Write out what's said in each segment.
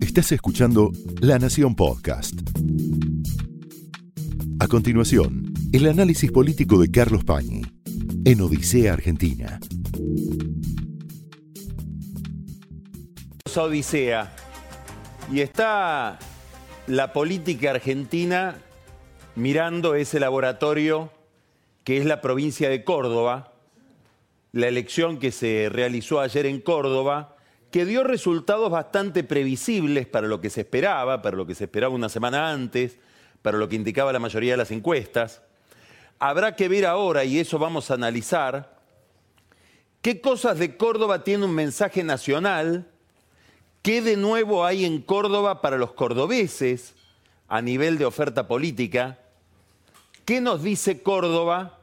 Estás escuchando La Nación Podcast. A continuación, el análisis político de Carlos Pañi en Odisea Argentina. Odisea y está la política argentina mirando ese laboratorio que es la provincia de Córdoba, la elección que se realizó ayer en Córdoba, que dio resultados bastante previsibles para lo que se esperaba, para lo que se esperaba una semana antes, para lo que indicaba la mayoría de las encuestas. Habrá que ver ahora, y eso vamos a analizar, qué cosas de Córdoba tiene un mensaje nacional, qué de nuevo hay en Córdoba para los cordobeses a nivel de oferta política, qué nos dice Córdoba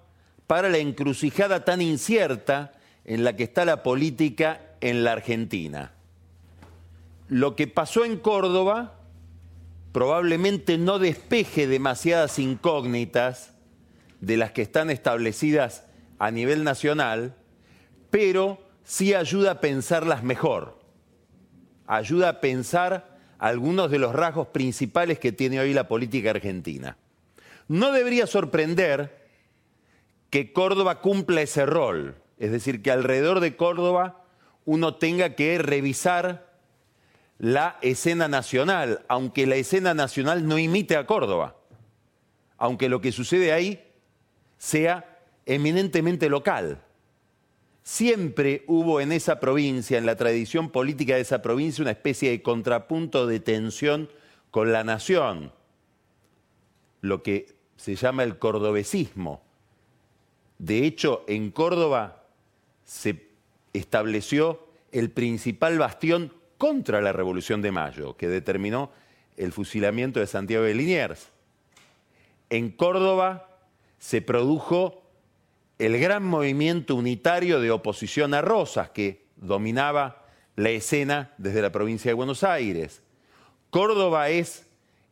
para la encrucijada tan incierta en la que está la política en la Argentina. Lo que pasó en Córdoba probablemente no despeje demasiadas incógnitas de las que están establecidas a nivel nacional, pero sí ayuda a pensarlas mejor. Ayuda a pensar algunos de los rasgos principales que tiene hoy la política argentina. No debería sorprender que Córdoba cumpla ese rol, es decir, que alrededor de Córdoba uno tenga que revisar la escena nacional, aunque la escena nacional no imite a Córdoba, aunque lo que sucede ahí sea eminentemente local. Siempre hubo en esa provincia, en la tradición política de esa provincia, una especie de contrapunto de tensión con la nación, lo que se llama el cordobesismo. De hecho, en Córdoba se estableció el principal bastión contra la Revolución de Mayo, que determinó el fusilamiento de Santiago de Liniers. En Córdoba se produjo el gran movimiento unitario de oposición a Rosas, que dominaba la escena desde la provincia de Buenos Aires. Córdoba es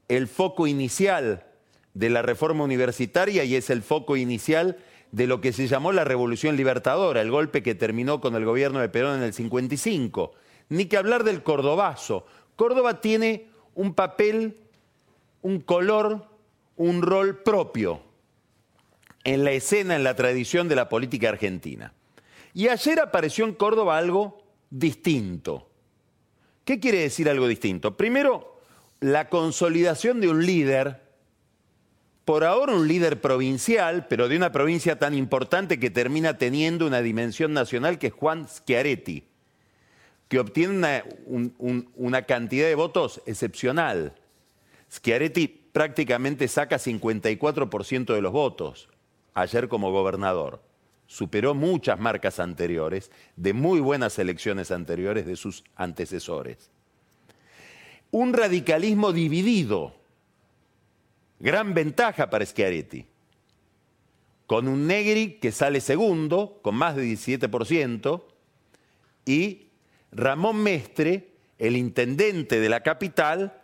el foco inicial de la reforma universitaria y es el foco inicial de lo que se llamó la Revolución Libertadora, el golpe que terminó con el gobierno de Perón en el 55. Ni que hablar del cordobazo. Córdoba tiene un papel, un color, un rol propio en la escena, en la tradición de la política argentina. Y ayer apareció en Córdoba algo distinto. ¿Qué quiere decir algo distinto? Primero, la consolidación de un líder por ahora un líder provincial, pero de una provincia tan importante que termina teniendo una dimensión nacional que es Juan Schiaretti, que obtiene una, cantidad de votos excepcional. Schiaretti prácticamente saca 54% de los votos ayer como gobernador. Superó muchas marcas anteriores, de muy buenas elecciones anteriores de sus antecesores. Un radicalismo dividido Gran ventaja para Schiaretti. Con un Negri que sale segundo, con más de 17%, y Ramón Mestre, el intendente de la capital,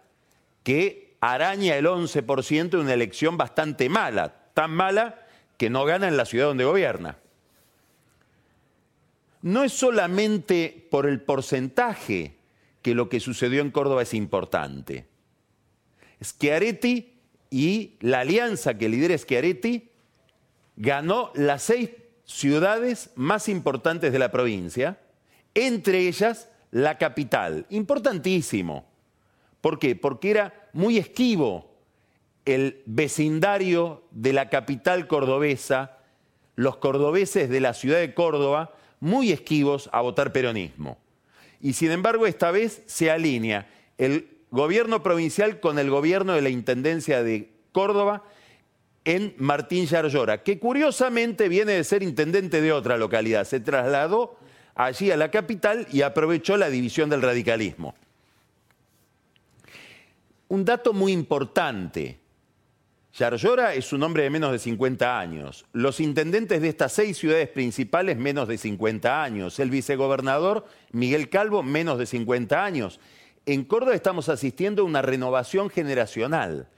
que araña el 11% en una elección bastante mala, tan mala que no gana en la ciudad donde gobierna. No es solamente por el porcentaje que lo que sucedió en Córdoba es importante. Schiaretti y la alianza que lidera Schiaretti ganó las seis ciudades más importantes de la provincia, entre ellas la capital. Importantísimo. ¿Por qué? Porque era muy esquivo el vecindario de la capital cordobesa, los cordobeses de la ciudad de Córdoba, muy esquivos a votar peronismo. Y sin embargo, esta vez se alinea el gobierno provincial con el gobierno de la Intendencia de Córdoba en Martín Yarlora, que curiosamente viene de ser intendente de otra localidad. Se trasladó allí a la capital y aprovechó la división del radicalismo. Un dato muy importante. Yarlora es un hombre de menos de 50 años. Los intendentes de estas seis ciudades principales, menos de 50 años. El vicegobernador Miguel Calvo, menos de 50 años en Córdoba estamos asistiendo a una renovación generacional.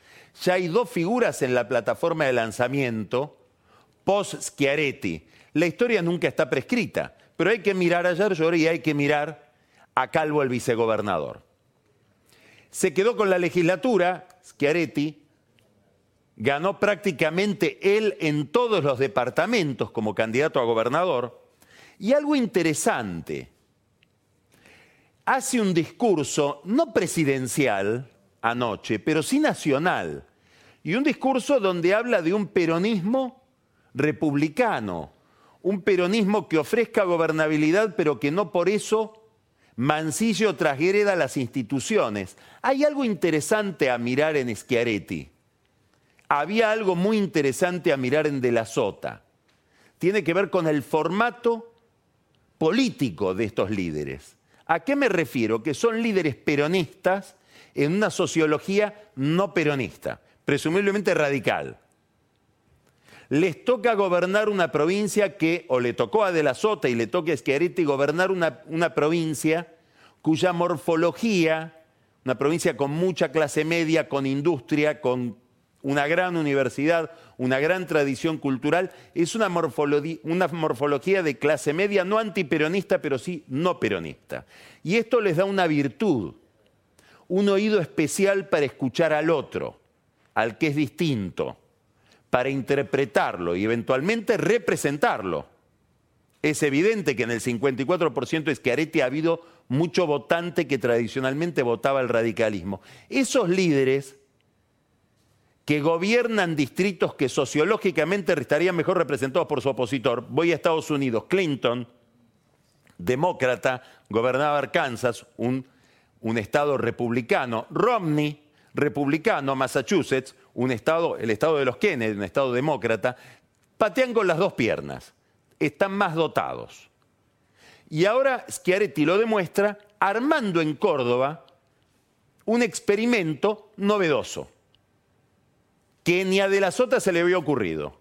Ya hay dos figuras en la plataforma de lanzamiento post-Schiaretti. La historia nunca está prescrita, pero hay que mirar a Giorgiori y hay que mirar a Calvo el vicegobernador. Se quedó con la legislatura, Schiaretti, ganó prácticamente él en todos los departamentos como candidato a gobernador. Y algo interesante, hace un discurso no presidencial anoche, pero sí nacional, y un discurso donde habla de un peronismo republicano, un peronismo que ofrezca gobernabilidad, pero que no por eso mancillo trasgreda las instituciones. Hay algo interesante a mirar en Schiaretti había algo muy interesante a mirar en De la Sota. Tiene que ver con el formato político de estos líderes. ¿A qué me refiero? Que son líderes peronistas en una sociología no peronista, presumiblemente radical. Les toca gobernar una provincia que, o le tocó a De la Sota y le toca a Schiaretti gobernar una, una provincia cuya morfología, una provincia con mucha clase media, con industria, con una gran universidad, una gran tradición cultural, es una morfología, de clase media, no antiperonista, pero sí no peronista. Y esto les da una virtud, un oído especial para escuchar al otro, al que es distinto, para interpretarlo y eventualmente representarlo. Es evidente que en el 54% de Schiaretti ha habido mucho votante que tradicionalmente votaba el radicalismo. Esos líderes que gobiernan distritos que sociológicamente estarían mejor representados por su opositor. Voy a Estados Unidos, Clinton, demócrata, gobernaba Arkansas, un, estado republicano. Romney, republicano, Massachusetts, un estado, el estado de los Kennedy, un estado demócrata, patean con las dos piernas, están más dotados. Y ahora Schiaretti lo demuestra armando en Córdoba un experimento novedoso que ni a De la Sota se le había ocurrido.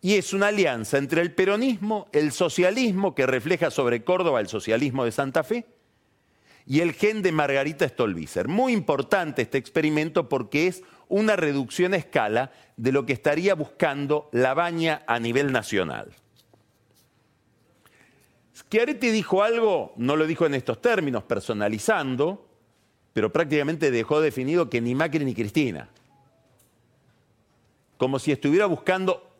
Y es una alianza entre el peronismo, el socialismo, que refleja sobre Córdoba el socialismo de Santa Fe, y el gen de Margarita Stolbizer. Muy importante este experimento porque es una reducción a escala de lo que estaría buscando la baña a nivel nacional. Schiaretti dijo algo, no lo dijo en estos términos, personalizando, pero prácticamente dejó definido que ni Macri ni Cristina como si estuviera buscando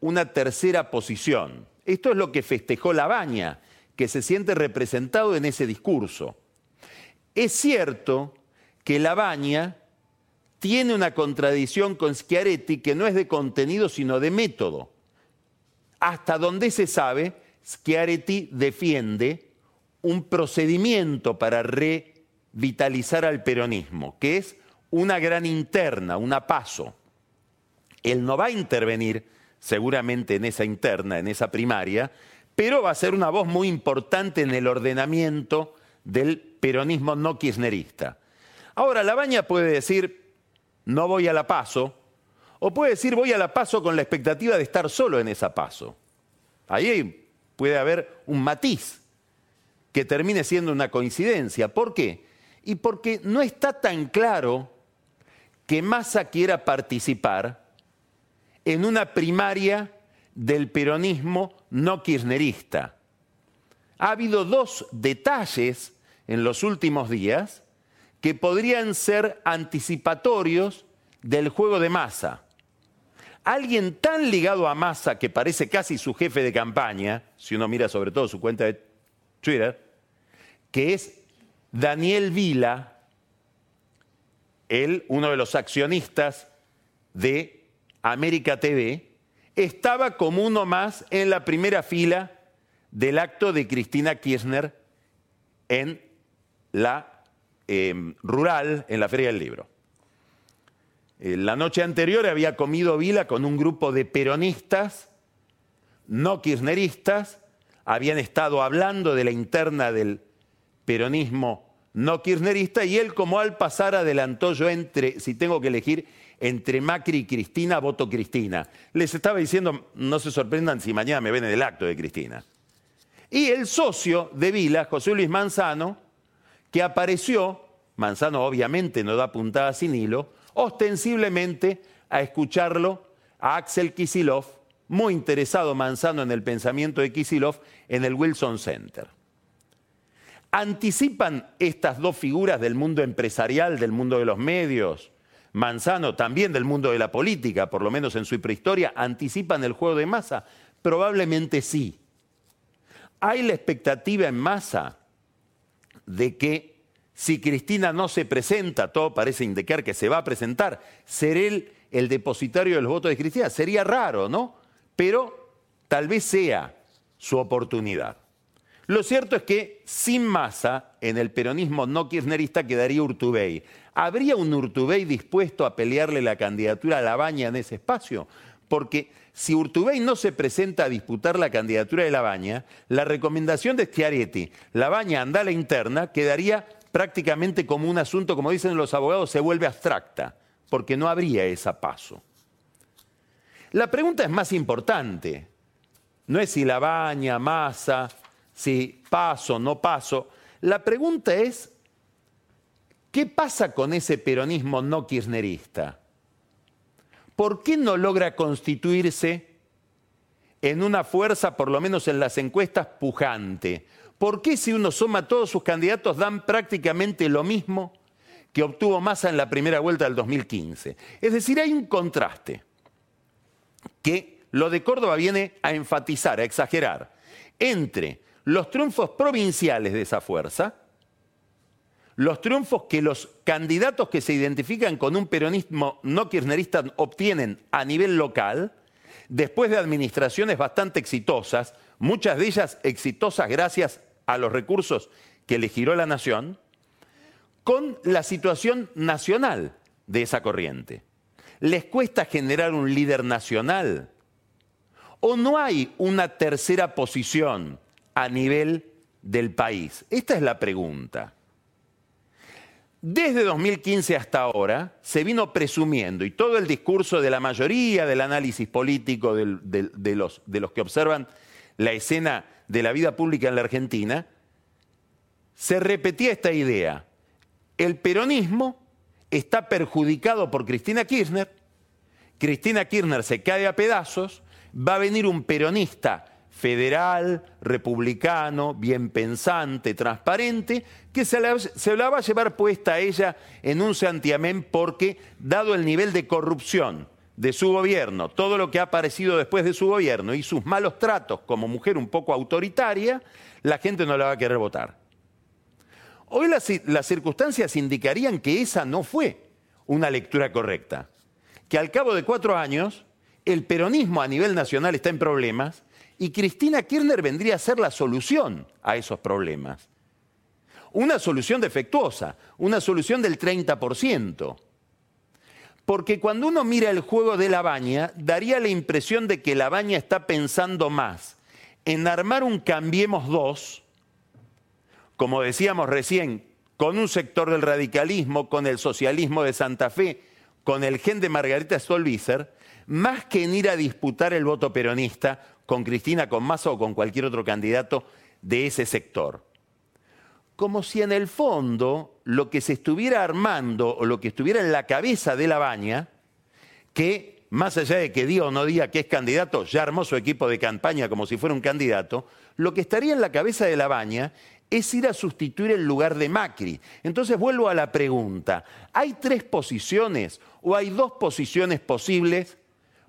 una tercera posición. Esto es lo que festejó Labaña, que se siente representado en ese discurso. Es cierto que Labaña tiene una contradicción con Schiaretti que no es de contenido sino de método. Hasta donde se sabe, Schiaretti defiende un procedimiento para revitalizar al peronismo, que es una gran interna, una paso. Él no va a intervenir seguramente en esa interna, en esa primaria, pero va a ser una voz muy importante en el ordenamiento del peronismo no kirchnerista. Ahora, Labaña puede decir, no voy a la paso, o puede decir, voy a la paso con la expectativa de estar solo en esa paso. Ahí puede haber un matiz que termine siendo una coincidencia. ¿Por qué? Y porque no está tan claro que Massa quiera participar en una primaria del peronismo no kirchnerista. Ha habido dos detalles en los últimos días que podrían ser anticipatorios del juego de masa. Alguien tan ligado a Massa que parece casi su jefe de campaña, si uno mira sobre todo su cuenta de Twitter, que es Daniel Vila, él, uno de los accionistas de América TV, estaba como uno más en la primera fila del acto de Cristina Kirchner en la em, rural, en la Feria del Libro. Eh, la noche anterior había comido Vila con un grupo de peronistas, no kirchneristas, habían estado hablando de la interna del peronismo no kirchnerista y él como al pasar adelantó yo entre, si tengo que elegir, entre Macri y Cristina, voto Cristina. Les estaba diciendo, no se sorprendan si mañana me ven en el acto de Cristina. Y el socio de Vila, José Luis Manzano, que apareció, Manzano obviamente no da puntada sin hilo, ostensiblemente a escucharlo a Axel Kisilov, muy interesado Manzano en el pensamiento de Kisilov, en el Wilson Center. ¿Anticipan estas dos figuras del mundo empresarial, del mundo de los medios, Manzano también del mundo de la política, por lo menos en su prehistoria, anticipan el juego de masa? Probablemente sí. Hay la expectativa en masa de que si Cristina no se presenta, todo parece indicar que se va a presentar, ser él el depositario de los votos de Cristina. Sería raro, ¿no? Pero tal vez sea su oportunidad. Lo cierto es que sin masa, en el peronismo no kirchnerista quedaría Urtubey. ¿Habría un Urtubey dispuesto a pelearle la candidatura a Labaña en ese espacio? Porque si Urtubey no se presenta a disputar la candidatura de Labaña, la recomendación de Schiaretti, Labaña anda a la interna, quedaría prácticamente como un asunto, como dicen los abogados, se vuelve abstracta, porque no habría esa paso. La pregunta es más importante. No es si Labaña, Massa, si paso, no paso. La pregunta es, ¿qué pasa con ese peronismo no kirchnerista? ¿Por qué no logra constituirse en una fuerza, por lo menos en las encuestas, pujante? ¿Por qué si uno suma todos sus candidatos dan prácticamente lo mismo que obtuvo Massa en la primera vuelta del 2015? Es decir, hay un contraste que lo de Córdoba viene a enfatizar, a exagerar, entre los triunfos provinciales de esa fuerza, los triunfos que los candidatos que se identifican con un peronismo no kirchnerista obtienen a nivel local, después de administraciones bastante exitosas, muchas de ellas exitosas gracias a los recursos que le giró la nación, con la situación nacional de esa corriente. ¿Les cuesta generar un líder nacional? ¿O no hay una tercera posición a nivel del país? Esta es la pregunta. Desde 2015 hasta ahora se vino presumiendo, y todo el discurso de la mayoría del análisis político de, los, que observan la escena de la vida pública en la Argentina, se repetía esta idea. El peronismo está perjudicado por Cristina Kirchner, Cristina Kirchner se cae a pedazos, va a venir un peronista federal, republicano, bien pensante, transparente, que se la, va a llevar puesta a ella en un santiamén porque, dado el nivel de corrupción de su gobierno, todo lo que ha aparecido después de su gobierno y sus malos tratos como mujer un poco autoritaria, la gente no la va a querer votar. Hoy las, las circunstancias indicarían que esa no fue una lectura correcta, que al cabo de cuatro años el peronismo a nivel nacional está en problemas y Cristina Kirchner vendría a ser la solución a esos problemas. Una solución defectuosa, una solución del 30%. Porque cuando uno mira el juego de la baña, daría la impresión de que la baña está pensando más en armar un Cambiemos dos, como decíamos recién, con un sector del radicalismo, con el socialismo de Santa Fe, con el gen de Margarita Stolbizer, más que en ir a disputar el voto peronista con Cristina, con Massa o con cualquier otro candidato de ese sector. Como si en el fondo lo que se estuviera armando o lo que estuviera en la cabeza de la baña, que más allá de que diga o no diga que es candidato, ya armó su equipo de campaña como si fuera un candidato, lo que estaría en la cabeza de la baña es ir a sustituir el lugar de Macri. Entonces vuelvo a la pregunta, ¿hay tres posiciones o hay dos posiciones posibles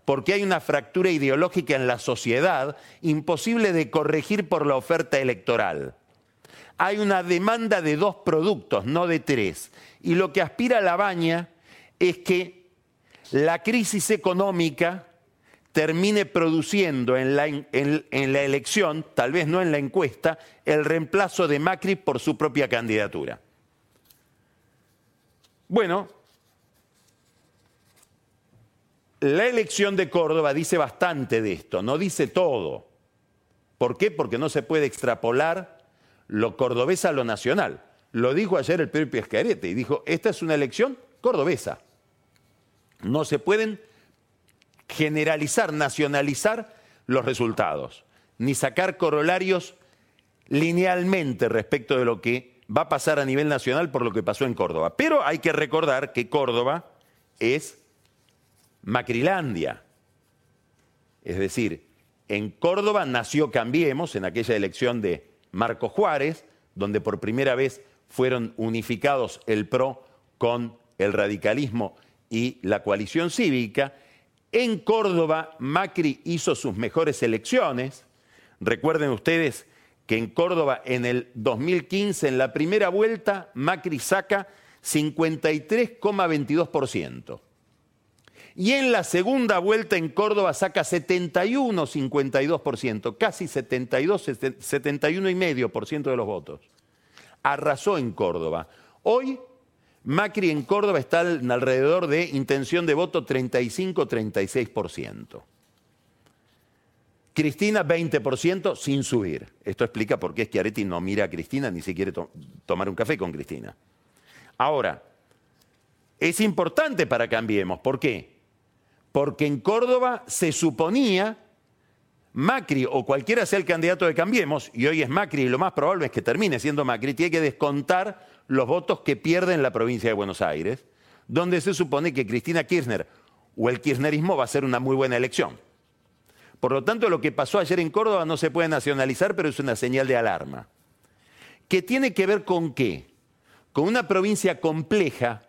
porque hay una fractura ideológica en la sociedad imposible de corregir por la oferta electoral. Hay una demanda de dos productos, no de tres. Y lo que aspira la baña es que la crisis económica termine produciendo en la, en la, elección, tal vez no en la encuesta, el reemplazo de Macri por su propia candidatura. Bueno, la elección de Córdoba dice bastante de esto, no dice todo. ¿Por qué? Porque no se puede extrapolar lo cordobés a lo nacional. Lo dijo ayer el propio Escarete y dijo, esta es una elección cordobesa. No se pueden generalizar, nacionalizar los resultados, ni sacar corolarios linealmente respecto de lo que va a pasar a nivel nacional por lo que pasó en Córdoba. Pero hay que recordar que Córdoba es Macrilandia. Es decir, en Córdoba nació Cambiemos en aquella elección de Marco Juárez, donde por primera vez fueron unificados el PRO con el radicalismo y la coalición cívica. En Córdoba, Macri hizo sus mejores elecciones. Recuerden ustedes que en Córdoba en el 2015, en la primera vuelta, Macri saca 53,22%. Y en la segunda vuelta en Córdoba saca 71,52%, casi 72, 71,5% de los votos. Arrasó en Córdoba. Hoy Macri en Córdoba está alrededor de intención de voto 35-36%. Cristina 20% sin subir. Esto explica por qué Schiaretti no mira a Cristina ni si quiere tomar un café con Cristina. Ahora, es importante para Cambiemos. ¿Por qué? Porque en Córdoba se suponía Macri o cualquiera sea el candidato de Cambiemos, y hoy es Macri y lo más probable es que termine siendo Macri, tiene que descontar los votos que pierde en la provincia de Buenos Aires, donde se supone que Cristina Kirchner o el kirchnerismo va a ser una muy buena elección. Por lo tanto, lo que pasó ayer en Córdoba no se puede nacionalizar, pero es una señal de alarma. ¿Qué tiene que ver con qué? Con una provincia compleja,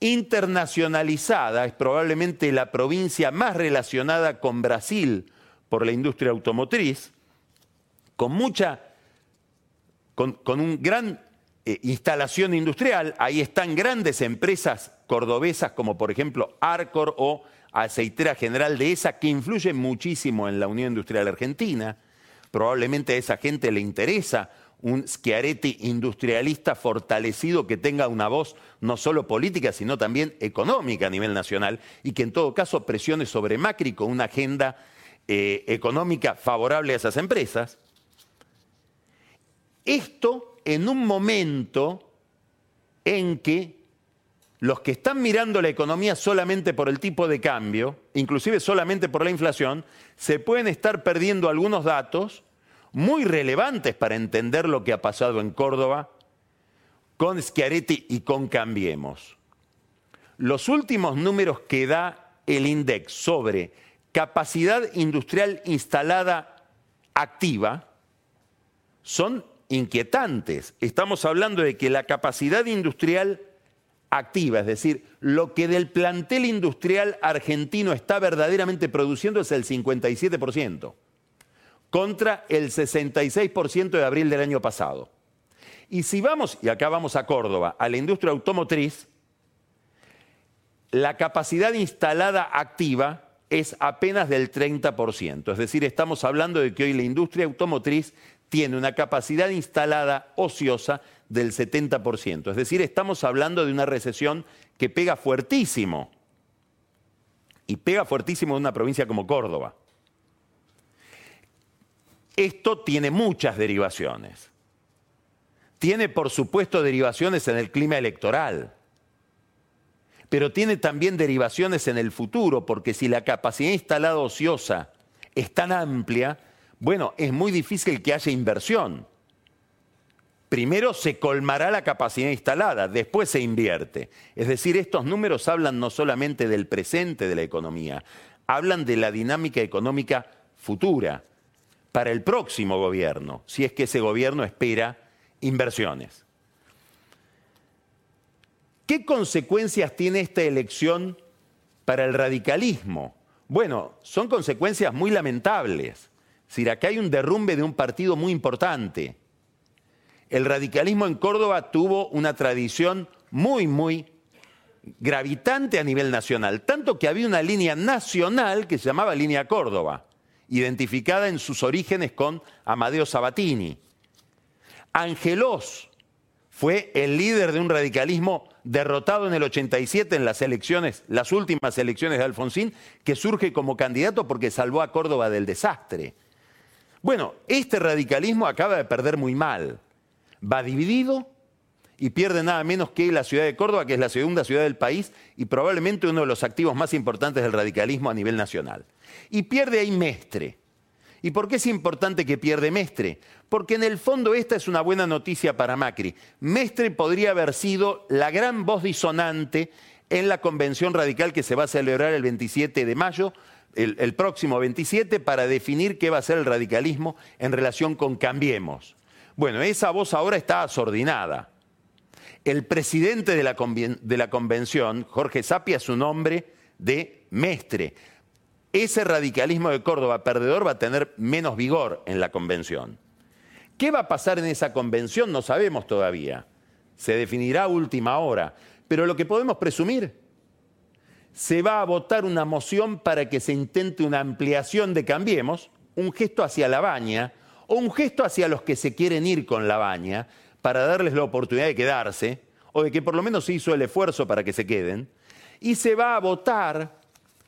internacionalizada, es probablemente la provincia más relacionada con Brasil por la industria automotriz, con mucha, con, con un gran eh, instalación industrial, ahí están grandes empresas cordobesas como por ejemplo Arcor o Aceitera General de esa, que influyen muchísimo en la Unión Industrial Argentina. Probablemente a esa gente le interesa un Schiaretti industrialista fortalecido que tenga una voz no solo política, sino también económica a nivel nacional y que en todo caso presione sobre Macri con una agenda eh, económica favorable a esas empresas. Esto en un momento en que los que están mirando la economía solamente por el tipo de cambio, inclusive solamente por la inflación, se pueden estar perdiendo algunos datos muy relevantes para entender lo que ha pasado en Córdoba con Schiaretti y con Cambiemos. Los últimos números que da el INDEX sobre capacidad industrial instalada activa son inquietantes. Estamos hablando de que la capacidad industrial activa, es decir, lo que del plantel industrial argentino está verdaderamente produciendo es el 57%, contra el 66% de abril del año pasado. Y si vamos, y acá vamos a Córdoba, a la industria automotriz, la capacidad instalada activa es apenas del 30%. Es decir, estamos hablando de que hoy la industria automotriz tiene una capacidad instalada ociosa del 70%. Es decir, estamos hablando de una recesión que pega fuertísimo. Y pega fuertísimo en una provincia como Córdoba. Esto tiene muchas derivaciones. Tiene, por supuesto, derivaciones en el clima electoral. Pero tiene también derivaciones en el futuro, porque si la capacidad instalada ociosa es tan amplia, bueno, es muy difícil que haya inversión. Primero se colmará la capacidad instalada, después se invierte. Es decir, estos números hablan no solamente del presente de la economía, hablan de la dinámica económica futura para el próximo gobierno, si es que ese gobierno espera inversiones. ¿Qué consecuencias tiene esta elección para el radicalismo? Bueno, son consecuencias muy lamentables. Es decir, acá hay un derrumbe de un partido muy importante. El radicalismo en Córdoba tuvo una tradición muy, muy gravitante a nivel nacional, tanto que había una línea nacional que se llamaba Línea Córdoba, identificada en sus orígenes con Amadeo Sabatini. Angelós fue el líder de un radicalismo derrotado en el 87 en las elecciones, las últimas elecciones de Alfonsín, que surge como candidato porque salvó a Córdoba del desastre. Bueno, este radicalismo acaba de perder muy mal. Va dividido y pierde nada menos que la ciudad de Córdoba, que es la segunda ciudad del país y probablemente uno de los activos más importantes del radicalismo a nivel nacional. Y pierde ahí Mestre. ¿Y por qué es importante que pierde Mestre? Porque en el fondo esta es una buena noticia para Macri. Mestre podría haber sido la gran voz disonante en la convención radical que se va a celebrar el 27 de mayo, el, próximo 27 para definir qué va a ser el radicalismo en relación con Cambiemos. Bueno, esa voz ahora está asordinada. El presidente de la, convención, Jorge Sapia, es un hombre de Mestre. Ese radicalismo de Córdoba perdedor va a tener menos vigor en la convención. ¿Qué va a pasar en esa convención? No sabemos todavía. Se definirá última hora. Pero lo que podemos presumir, se va a votar una moción para que se intente una ampliación de Cambiemos, un gesto hacia la baña o un gesto hacia los que se quieren ir con la baña para darles la oportunidad de quedarse o de que por lo menos se hizo el esfuerzo para que se queden. Y se va a votar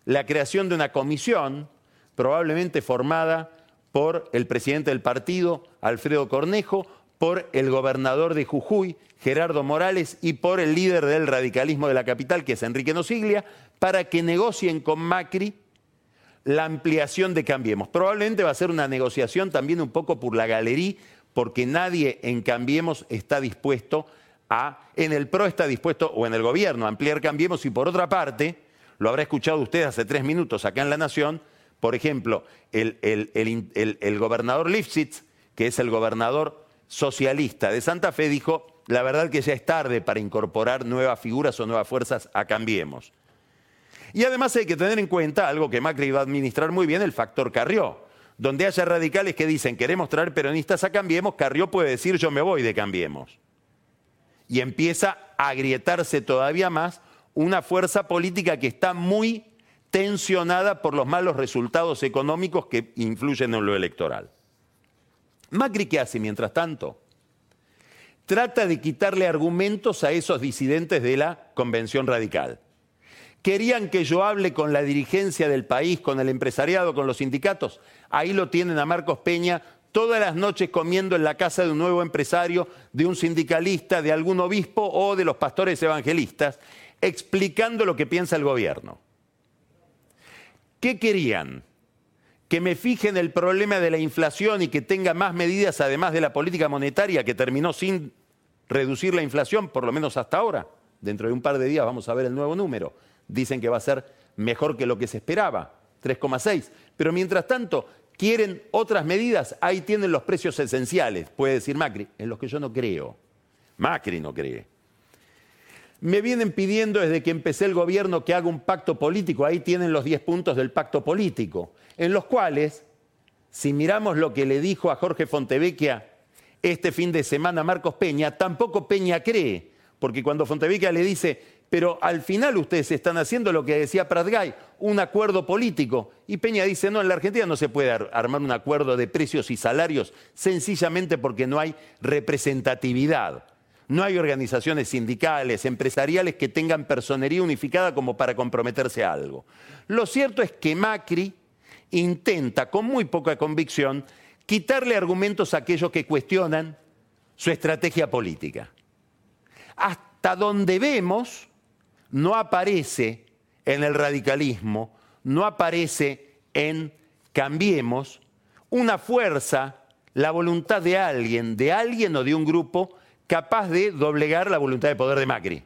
la creación de una comisión, probablemente formada por el presidente del partido, Alfredo Cornejo, por el gobernador de Jujuy, Gerardo Morales, y por el líder del radicalismo de la capital, que es Enrique Nosiglia, para que negocien con Macri la ampliación de Cambiemos. Probablemente va a ser una negociación también un poco por la galería, porque nadie en Cambiemos está dispuesto a, en el PRO está dispuesto, o en el gobierno, a ampliar Cambiemos, y por otra parte, lo habrá escuchado usted hace tres minutos acá en La Nación, por ejemplo, el, el gobernador Lifshitz, que es el gobernador socialista de Santa Fe, dijo, la verdad que ya es tarde para incorporar nuevas figuras o nuevas fuerzas a Cambiemos. Y además hay que tener en cuenta algo que Macri va a administrar muy bien, el factor Carrió. Donde haya radicales que dicen queremos traer peronistas a Cambiemos, Carrió puede decir yo me voy de Cambiemos. Y empieza a agrietarse todavía más una fuerza política que está muy tensionada por los malos resultados económicos que influyen en lo electoral. Macri, ¿qué hace mientras tanto? Trata de quitarle argumentos a esos disidentes de la Convención Radical. Querían que yo hable con la dirigencia del país, con el empresariado, con los sindicatos. Ahí lo tienen a Marcos Peña todas las noches comiendo en la casa de un nuevo empresario, de un sindicalista, de algún obispo o de los pastores evangelistas, explicando lo que piensa el gobierno. ¿Qué querían? Que me fije en el problema de la inflación y que tenga más medidas además de la política monetaria que terminó sin reducir la inflación, por lo menos hasta ahora. Dentro de un par de días vamos a ver el nuevo número. Dicen que va a ser mejor que lo que se esperaba, 3,6. Pero mientras tanto, quieren otras medidas, ahí tienen los precios esenciales, puede decir Macri, en los que yo no creo. Macri no cree. Me vienen pidiendo desde que empecé el gobierno que haga un pacto político, ahí tienen los 10 puntos del pacto político, en los cuales, si miramos lo que le dijo a Jorge Fontevecchia este fin de semana Marcos Peña, tampoco Peña cree, porque cuando Fontevecchia le dice, pero al final ustedes están haciendo lo que decía Pratgay, un acuerdo político. Y Peña dice, no, en la Argentina no se puede armar un acuerdo de precios y salarios sencillamente porque no hay representatividad. No hay organizaciones sindicales, empresariales que tengan personería unificada como para comprometerse a algo. Lo cierto es que Macri intenta, con muy poca convicción, quitarle argumentos a aquellos que cuestionan su estrategia política. Hasta donde vemos, no aparece en el radicalismo, no aparece en Cambiemos, una fuerza, la voluntad de alguien, de alguien o de un grupo capaz de doblegar la voluntad de poder de Macri,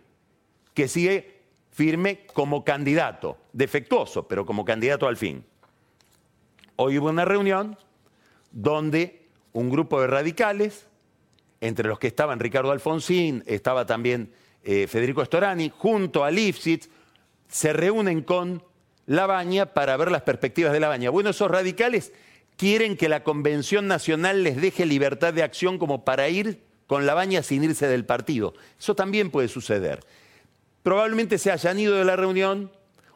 que sigue firme como candidato, defectuoso, pero como candidato al fin. Hoy hubo una reunión donde un grupo de radicales, entre los que estaban Ricardo Alfonsín, estaba también eh, Federico Storani, junto a Lifshitz, se reúnen con La Baña para ver las perspectivas de La Baña. Bueno, esos radicales quieren que la Convención Nacional les deje libertad de acción como para ir con La Baña sin irse del partido. Eso también puede suceder. Probablemente se hayan ido de la reunión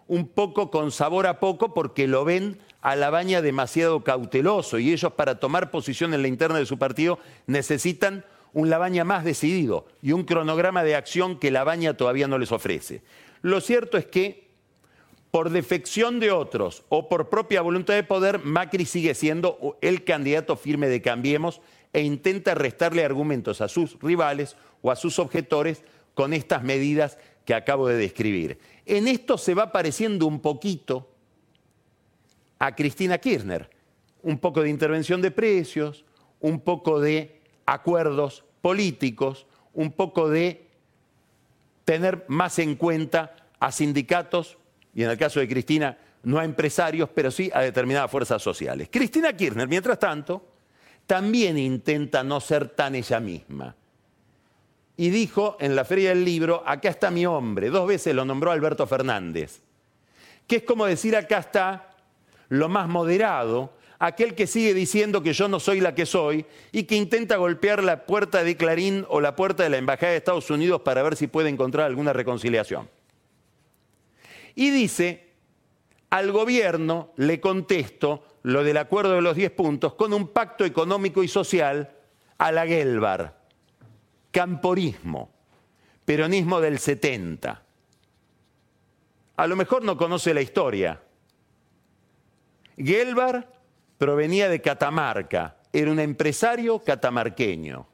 un poco con sabor a poco porque lo ven a La Baña demasiado cauteloso y ellos para tomar posición en la interna de su partido necesitan un Labaña más decidido y un cronograma de acción que Labaña todavía no les ofrece. Lo cierto es que, por defección de otros o por propia voluntad de poder, Macri sigue siendo el candidato firme de Cambiemos e intenta restarle argumentos a sus rivales o a sus objetores con estas medidas que acabo de describir. En esto se va pareciendo un poquito a Cristina Kirchner, un poco de intervención de precios, un poco de acuerdos políticos, un poco de tener más en cuenta a sindicatos, y en el caso de Cristina, no a empresarios, pero sí a determinadas fuerzas sociales. Cristina Kirchner, mientras tanto, también intenta no ser tan ella misma. Y dijo en la Feria del Libro, acá está mi hombre, dos veces lo nombró Alberto Fernández, que es como decir, acá está lo más moderado, aquel que sigue diciendo que yo no soy la que soy y que intenta golpear la puerta de Clarín o la puerta de la Embajada de Estados Unidos para ver si puede encontrar alguna reconciliación. Y dice, al gobierno le contesto lo del acuerdo de los 10 puntos con un pacto económico y social a la Gelbar, camporismo, peronismo del 70. A lo mejor no conoce la historia. Gelbar provenía de Catamarca, era un empresario catamarqueño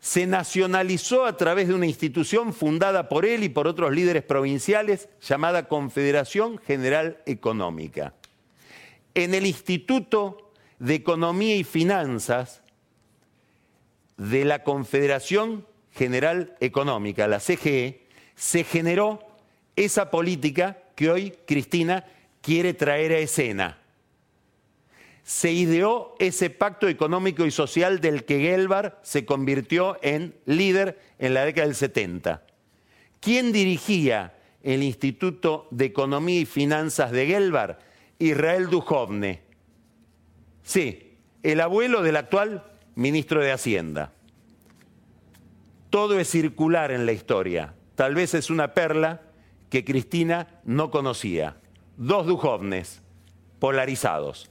se nacionalizó a través de una institución fundada por él y por otros líderes provinciales llamada Confederación General Económica. En el Instituto de Economía y Finanzas de la Confederación General Económica, la CGE, se generó esa política que hoy Cristina quiere traer a escena se ideó ese pacto económico y social del que Gelbar se convirtió en líder en la década del 70. ¿Quién dirigía el Instituto de Economía y Finanzas de Gelbar? Israel Duhovne. Sí, el abuelo del actual ministro de Hacienda. Todo es circular en la historia. Tal vez es una perla que Cristina no conocía. Dos Duhovnes polarizados.